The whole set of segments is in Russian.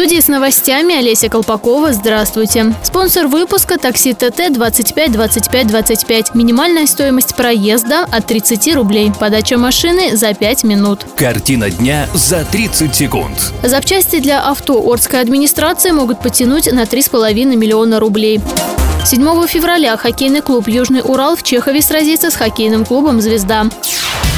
Студии с новостями Олеся Колпакова. Здравствуйте. Спонсор выпуска такси ТТ 25 25 25. Минимальная стоимость проезда от 30 рублей. Подача машины за 5 минут. Картина дня за 30 секунд. Запчасти для авто Ордской администрации могут потянуть на 3,5 миллиона рублей. 7 февраля хоккейный клуб «Южный Урал» в Чехове сразится с хоккейным клубом «Звезда».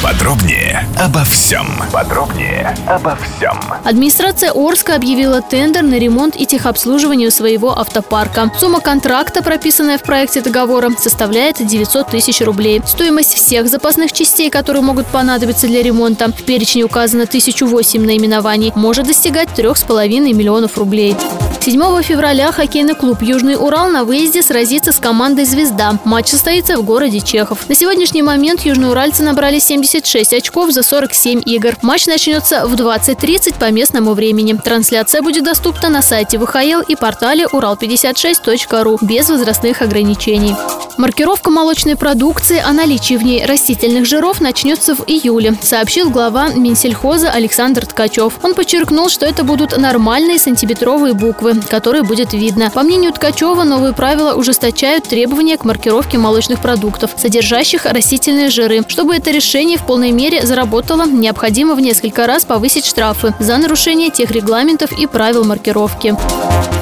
Подробнее обо всем. Подробнее обо всем. Администрация Орска объявила тендер на ремонт и техобслуживание своего автопарка. Сумма контракта, прописанная в проекте договора, составляет 900 тысяч рублей. Стоимость всех запасных частей, которые могут понадобиться для ремонта, в перечне указано 1008 наименований, может достигать 3,5 миллионов рублей. 7 февраля хоккейный клуб «Южный Урал» на выезде сразится с командой «Звезда». Матч состоится в городе Чехов. На сегодняшний момент южноуральцы набрали 76 очков за 47 игр. Матч начнется в 20.30 по местному времени. Трансляция будет доступна на сайте ВХЛ и портале урал56.ру без возрастных ограничений. Маркировка молочной продукции о наличии в ней растительных жиров начнется в июле, сообщил глава Минсельхоза Александр Ткачев. Он подчеркнул, что это будут нормальные сантиметровые буквы, которые будет видно. По мнению Ткачева, новые правила ужесточают требования к маркировке молочных продуктов, содержащих растительные жиры. Чтобы это решение в полной мере заработало, необходимо в несколько раз повысить штрафы за нарушение тех регламентов и правил маркировки.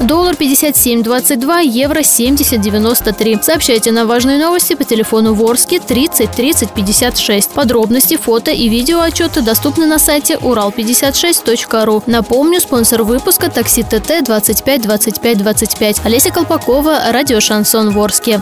Доллар 57.22, евро 70.93. Сообщайте нам важные новости по телефону Ворске 30 30 56. Подробности, фото и видео отчеты доступны на сайте урал56.ру. Напомню, спонсор выпуска такси ТТ 25 25 25. Олеся Колпакова, радио Шансон Ворске.